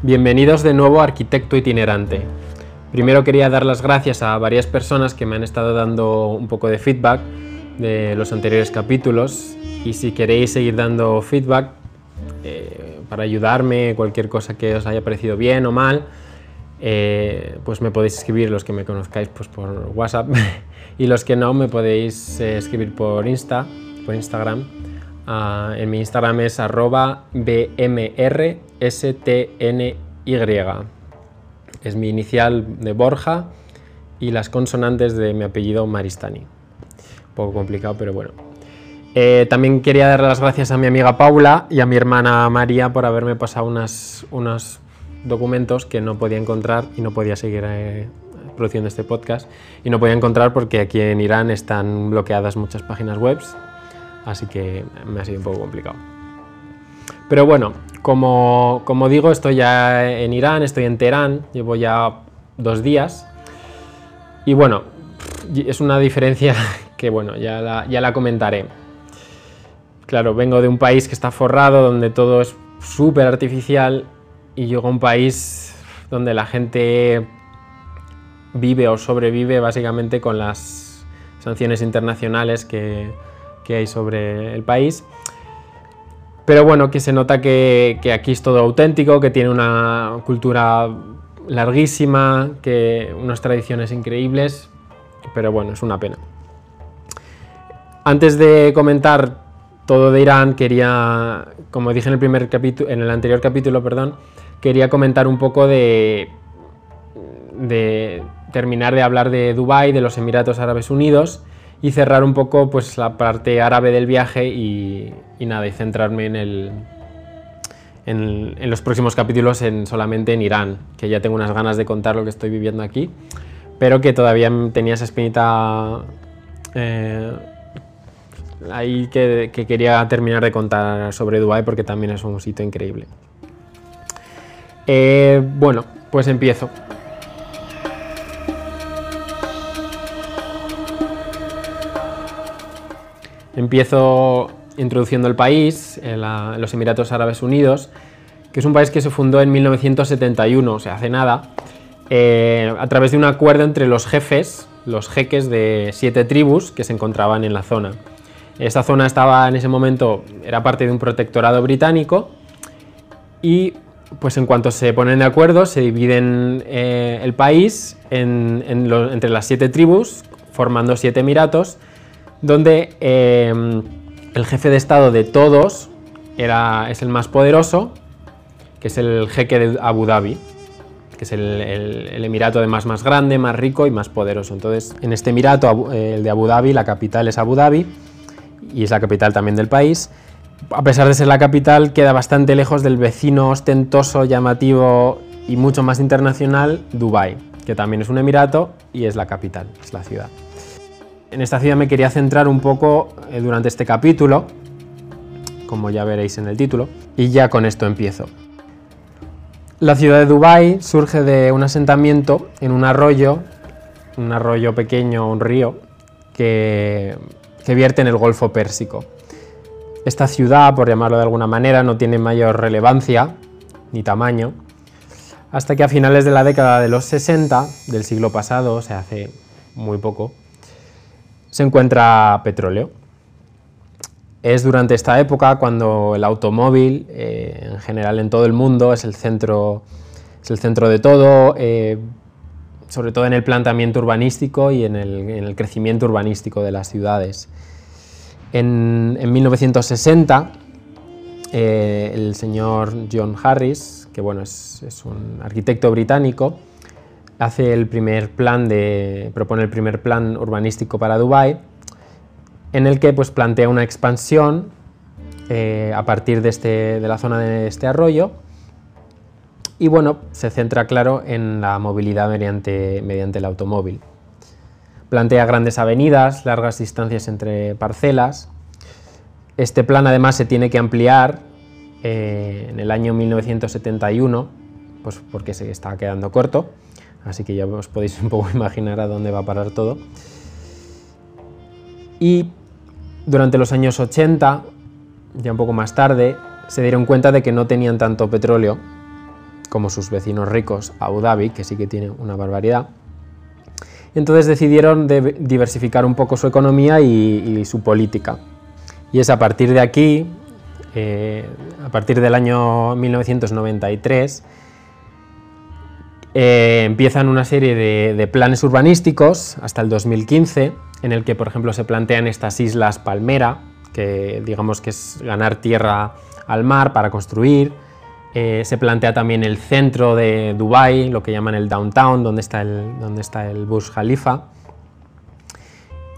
Bienvenidos de nuevo a Arquitecto Itinerante. Primero quería dar las gracias a varias personas que me han estado dando un poco de feedback de los anteriores capítulos y si queréis seguir dando feedback eh, para ayudarme, cualquier cosa que os haya parecido bien o mal, eh, pues me podéis escribir los que me conozcáis pues por WhatsApp y los que no me podéis eh, escribir por Insta, por Instagram. Ah, en mi Instagram es arroba bmrstny. Es mi inicial de Borja y las consonantes de mi apellido Maristani. Un poco complicado, pero bueno. Eh, también quería dar las gracias a mi amiga Paula y a mi hermana María por haberme pasado unas, unos documentos que no podía encontrar y no podía seguir eh, produciendo este podcast. Y no podía encontrar porque aquí en Irán están bloqueadas muchas páginas web, así que me ha sido un poco complicado. Pero bueno, como, como digo, estoy ya en Irán, estoy en Teherán, llevo ya dos días. Y bueno, es una diferencia que bueno, ya la, ya la comentaré. Claro, vengo de un país que está forrado, donde todo es súper artificial, y llego a un país donde la gente vive o sobrevive básicamente con las sanciones internacionales que, que hay sobre el país. Pero bueno, que se nota que, aquí es todo auténtico, que tiene una cultura larguísima, que unas tradiciones increíbles, pero bueno, es una pena. Antes de comentar todo de Irán, quería, como dije en el, primer capítulo, en el anterior capítulo, perdón, quería comentar un poco de, de terminar de hablar de Dubái, de los Emiratos Árabes Unidos y cerrar un poco pues, la parte árabe del viaje y, nada, y centrarme en, el, en, los próximos capítulos en, solamente en Irán, que ya tengo unas ganas de contar lo que estoy viviendo aquí, pero que todavía tenía esa espinita eh, ahí que, que, quería terminar de contar sobre Dubái porque también es un sitio increíble. Eh, bueno, pues empiezo. Empiezo introduciendo el país, en los Emiratos Árabes Unidos, que es un país que se fundó en 1971, o sea, hace nada, eh, a través de un acuerdo entre los jefes, los jeques de siete tribus que se encontraban en la zona. Esta zona estaba en ese momento, era parte de un protectorado británico y pues en cuanto se ponen de acuerdo se dividen eh, el país entre las siete tribus, formando siete emiratos, donde eh, el jefe de estado de todos era, es el más poderoso, que es el jeque de Abu Dhabi, que es el, emirato además más grande, más rico y más poderoso. Entonces, en este emirato, el de Abu Dhabi, la capital es Abu Dhabi, y es la capital también del país. A pesar de ser la capital, queda bastante lejos del vecino ostentoso, llamativo y mucho más internacional, Dubái, que también es un emirato y es la capital, es la ciudad. En esta ciudad me quería centrar un poco eh, durante este capítulo, como ya veréis en el título, y ya con esto empiezo. La ciudad de Dubái surge de un asentamiento en un arroyo, un arroyo pequeño, un río, que que vierte en el Golfo Pérsico. Esta ciudad, por llamarlo de alguna manera, no tiene mayor relevancia ni tamaño, hasta que a finales de la década de los 60 del siglo pasado, o sea, hace muy poco, se encuentra petróleo. Es durante esta época cuando el automóvil, eh, en general en todo el mundo, es el centro, es el centro de todo, eh, sobre todo en el planteamiento urbanístico y en el, en el crecimiento urbanístico de las ciudades. En, en 1960, eh, el señor John Harris, que bueno, es, un arquitecto británico, hace el primer plan de, propone el primer plan urbanístico para Dubái, en el que pues, plantea una expansión eh, a partir de, este, de la zona de este arroyo, y bueno, se centra, claro, en la movilidad mediante, mediante el automóvil. Plantea grandes avenidas, largas distancias entre parcelas. Este plan además se tiene que ampliar eh, en el año 1971, pues porque se está quedando corto, así que ya os podéis un poco imaginar a dónde va a parar todo. Y durante los años 80, ya un poco más tarde, se dieron cuenta de que no tenían tanto petróleo como sus vecinos ricos, Abu Dhabi, que sí que tiene una barbaridad. Entonces decidieron diversificar un poco su economía y, su política. Y es a partir de aquí, eh, a partir del año 1993, eh, empiezan una serie de, planes urbanísticos hasta el 2015, en el que, por ejemplo, se plantean estas islas Palmera, que digamos que es ganar tierra al mar para construir. Eh, se plantea también el centro de Dubái, lo que llaman el downtown, donde está el, donde está el Burj Khalifa.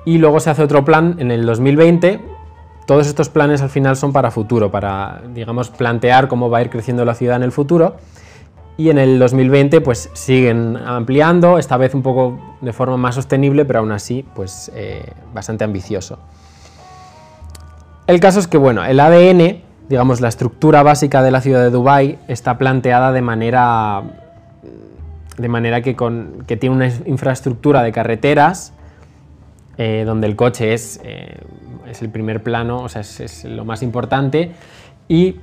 Y luego se hace otro plan en el 2020. Todos estos planes al final son para futuro, para digamos plantear cómo va a ir creciendo la ciudad en el futuro y en el 2020 pues siguen ampliando, esta vez un poco de forma más sostenible, pero aún así pues eh, bastante ambicioso. El caso es que bueno, el ADN, digamos la estructura básica de la ciudad de Dubái está planteada de manera de manera que, con, que tiene una infraestructura de carreteras eh, donde el coche es, eh, es, el primer plano, o sea, es, lo más importante y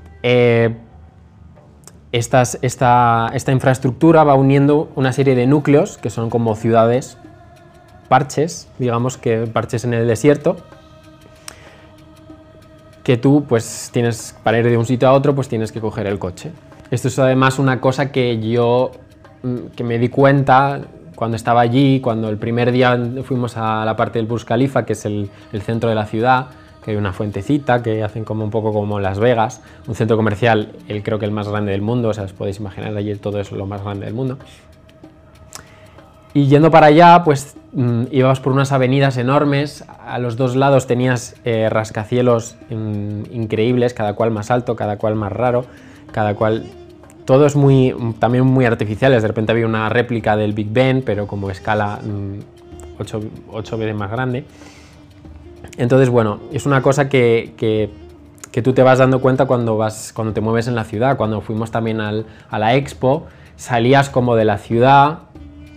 esta, esta infraestructura va uniendo una serie de núcleos que son como ciudades, parches, digamos que parches en el desierto, que tú pues tienes, para ir de un sitio a otro, pues tienes que coger el coche. Esto es además una cosa que yo mm, que me di cuenta cuando estaba allí, cuando el primer día fuimos a la parte del Burj Khalifa, que es el, el centro de la ciudad, que hay una fuentecita que hacen como un poco como Las Vegas, un centro comercial, el, creo que el más grande del mundo, o sea, os podéis imaginar, allí todo es lo más grande del mundo. Y yendo para allá, pues mm, íbamos por unas avenidas enormes, a los dos lados tenías eh, rascacielos mm, increíbles, cada cual más alto, cada cual más raro, cada cual... Todo es muy, también muy artificiales, de repente había una réplica del Big Ben, pero como escala 8 mm, veces más grande. Entonces, bueno, es una cosa que, tú te vas dando cuenta cuando, vas, cuando te mueves en la ciudad. Cuando fuimos también a la expo, salías como de la ciudad,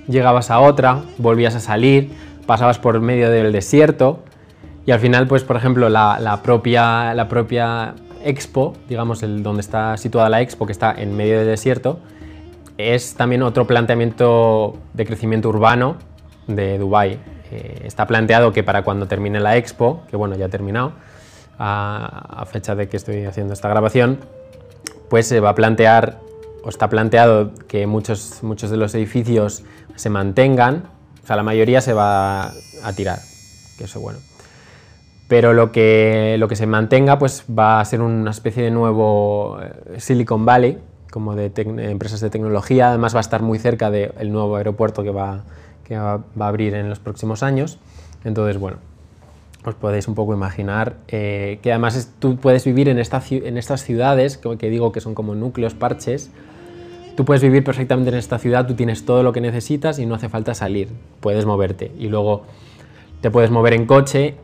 llegabas a otra, volvías a salir, pasabas por medio del desierto y al final, pues por ejemplo, la, propia, la propia expo, digamos, el, donde está situada la expo, que está en medio del desierto, es también otro planteamiento de crecimiento urbano de Dubái. Eh, está planteado que para cuando termine la expo, que bueno, ya ha terminado, a, fecha de que estoy haciendo esta grabación, pues se va a plantear, o está planteado que muchos, muchos de los edificios se mantengan, o sea, la mayoría se va a tirar, que eso bueno. Pero lo que, lo que se mantenga pues va a ser una especie de nuevo eh, Silicon Valley, como de empresas de tecnología, además va a estar muy cerca del nuevo aeropuerto que va, que va, a abrir en los próximos años. Entonces, bueno, os podéis un poco imaginar eh, que además tú puedes vivir en, esta, en estas ciudades, que, que digo que son como núcleos, parches, tú puedes vivir perfectamente en esta ciudad, tú tienes todo lo que necesitas y no hace falta salir, puedes moverte. Y luego te puedes mover en coche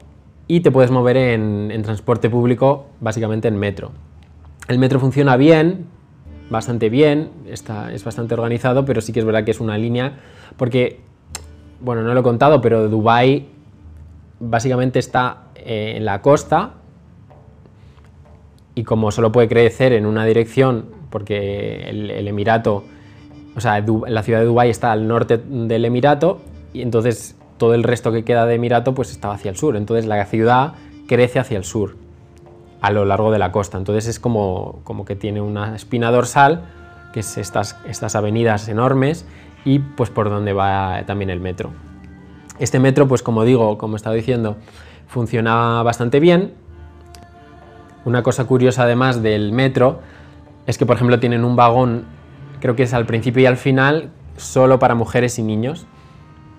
y te puedes mover en, en transporte público, básicamente en metro. El metro funciona bien, bastante bien, está, es bastante organizado, pero sí que es verdad que es una línea, porque bueno, no lo he contado, pero Dubái básicamente está eh, en la costa y como solo puede crecer en una dirección, porque el, Emirato, o sea, la ciudad de Dubái está al norte del Emirato y entonces todo el resto que queda de Emirato pues está hacia el sur. Entonces la ciudad crece hacia el sur, a lo largo de la costa. Entonces es como, como que tiene una espina dorsal, que es estas, estas avenidas enormes, y pues por donde va también el metro. Este metro, pues como digo, como he estado diciendo, funciona bastante bien. Una cosa curiosa además del metro es que, por ejemplo, tienen un vagón, creo que es al principio y al final, solo para mujeres y niños,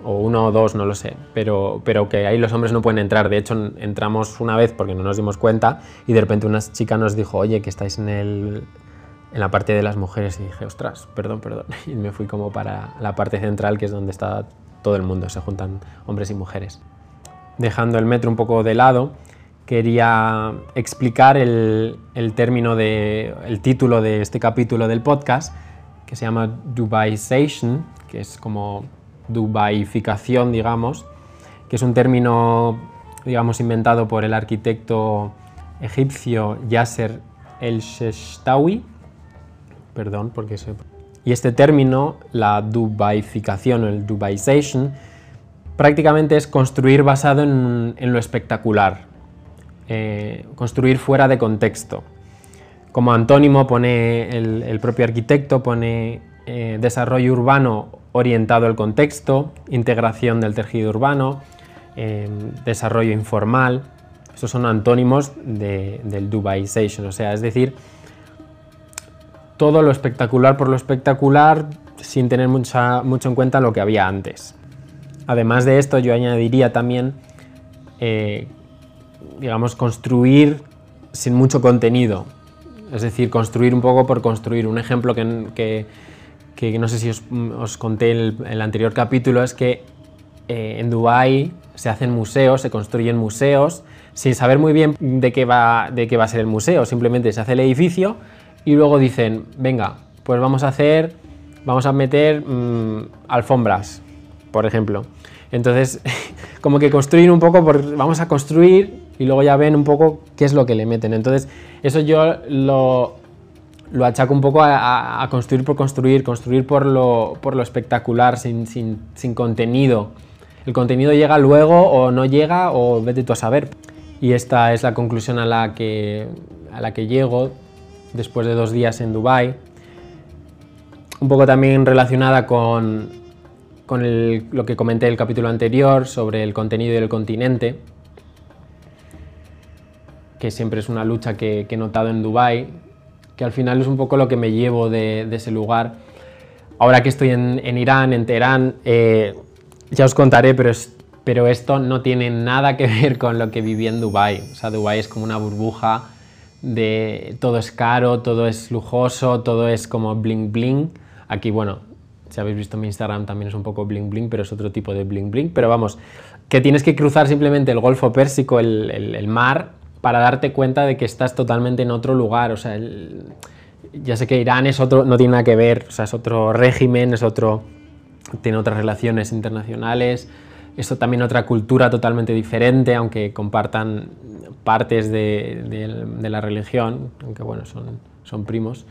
o uno o dos, no lo sé, pero, pero que ahí los hombres no pueden entrar. De hecho, entramos una vez porque no nos dimos cuenta y de repente una chica nos dijo, oye, que estáis en el en la parte de las mujeres y dije, ostras, perdón, perdón. Y me fui como para la parte central, que es donde está todo el mundo, se juntan hombres y mujeres. Dejando el metro un poco de lado, quería explicar el, el término de, el título de este capítulo del podcast, que se llama Dubaization, que es como Dubaificación, digamos, que es un término, digamos, inventado por el arquitecto egipcio Yasser el-Sheshtawi, perdón, porque se... Y este término, la Dubaificación o el Dubaization, prácticamente es construir basado en, lo espectacular, eh, construir fuera de contexto. Como antónimo pone el, propio arquitecto, pone eh, desarrollo urbano orientado al contexto, integración del tejido urbano, eh, desarrollo informal. Estos son antónimos del Dubaization, o sea, es decir, todo lo espectacular por lo espectacular sin tener mucha, mucho en cuenta lo que había antes. Además de esto, yo añadiría también, eh, digamos, construir sin mucho contenido. Es decir, construir un poco por construir. Un ejemplo que, que, no sé si os, conté en el, anterior capítulo es que eh, en Dubái se hacen museos, se construyen museos, sin saber muy bien de qué, va, de qué va a ser el museo. Simplemente se hace el edificio y luego dicen, venga, pues vamos a hacer, vamos a meter mm, alfombras, por ejemplo. Entonces, como que construir un poco, vamos a construir y luego ya ven un poco qué es lo que le meten. Entonces, eso yo lo, lo achaco un poco a, construir por construir, construir por lo, por lo espectacular, sin, sin, sin, contenido. El contenido llega luego o no llega o vete tú a saber. Y esta es la conclusión a la que, a la que llego después de dos días en Dubai un poco también relacionada con, lo que comenté en el capítulo anterior sobre el contenido del continente, que siempre es una lucha que, he notado en Dubai, que al final es un poco lo que me llevo de, ese lugar. Ahora que estoy en, Irán, en Teherán, eh, ya os contaré, pero, pero esto no tiene nada que ver con lo que viví en Dubai. O sea, Dubai es como una burbuja de todo es caro, todo es lujoso, todo es como bling bling. Aquí, bueno, si habéis visto mi Instagram también es un poco bling bling, pero es otro tipo de bling bling. Pero vamos, que tienes que cruzar simplemente el Golfo Pérsico, el, mar, para darte cuenta de que estás totalmente en otro lugar. O sea, ya sé que Irán es otro, no tiene nada que ver, o sea, es otro régimen, es otro, tiene otras relaciones internacionales, es también otra cultura totalmente diferente, aunque compartan partes de, la religión, aunque bueno, son, primos,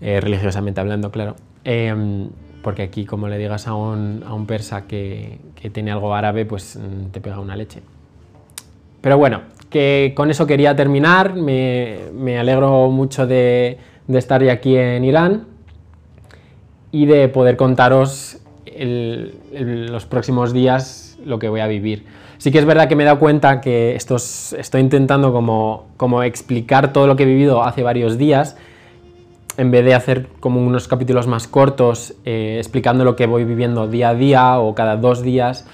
eh, religiosamente hablando, claro. Em, porque aquí, como le digas a un, persa que, tiene algo árabe, pues mm, te pega una leche. Pero bueno, que con eso quería terminar. Me, me alegro mucho de, de, estar aquí en Irán y de poder contaros los próximos días lo que voy a vivir. Sí que es verdad que me he dado cuenta que estos, estoy intentando como, explicar todo lo que he vivido hace varios días, en vez de hacer como unos capítulos más cortos eh, explicando lo que voy viviendo día a día o cada dos días.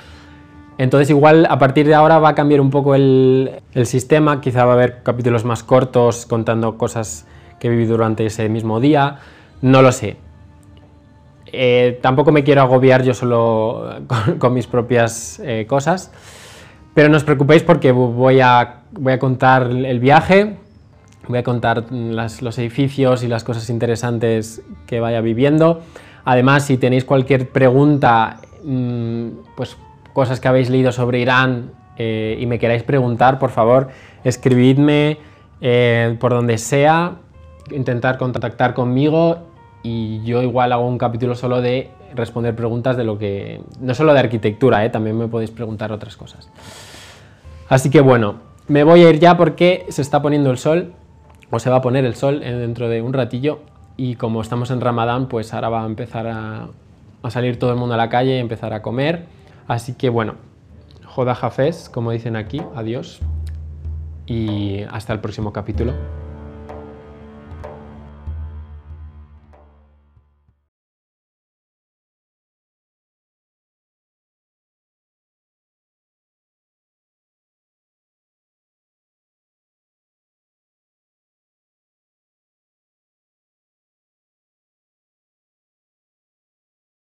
Entonces igual a partir de ahora va a cambiar un poco el, el sistema, quizá va a haber capítulos más cortos contando cosas que he vivido durante ese mismo día, no lo sé. Eh, tampoco me quiero agobiar yo solo con, mis propias eh, cosas. Pero no os preocupéis porque voy a, voy a contar el viaje, voy a contar los edificios y las cosas interesantes que vaya viviendo. Además, si tenéis cualquier pregunta, mm, pues cosas que habéis leído sobre Irán eh, y me queráis preguntar, por favor, escribidme eh, por donde sea, intentar contactar conmigo y yo igual hago un capítulo solo de responder preguntas de lo que... No solo de arquitectura, ¿eh? también me podéis preguntar otras cosas. Así que bueno, me voy a ir ya porque se está poniendo el sol, o se va a poner el sol dentro de un ratillo, y como estamos en Ramadán, pues ahora va a empezar a, salir todo el mundo a la calle y empezar a comer. Así que bueno, joda jafes, como dicen aquí, adiós, y hasta el próximo capítulo.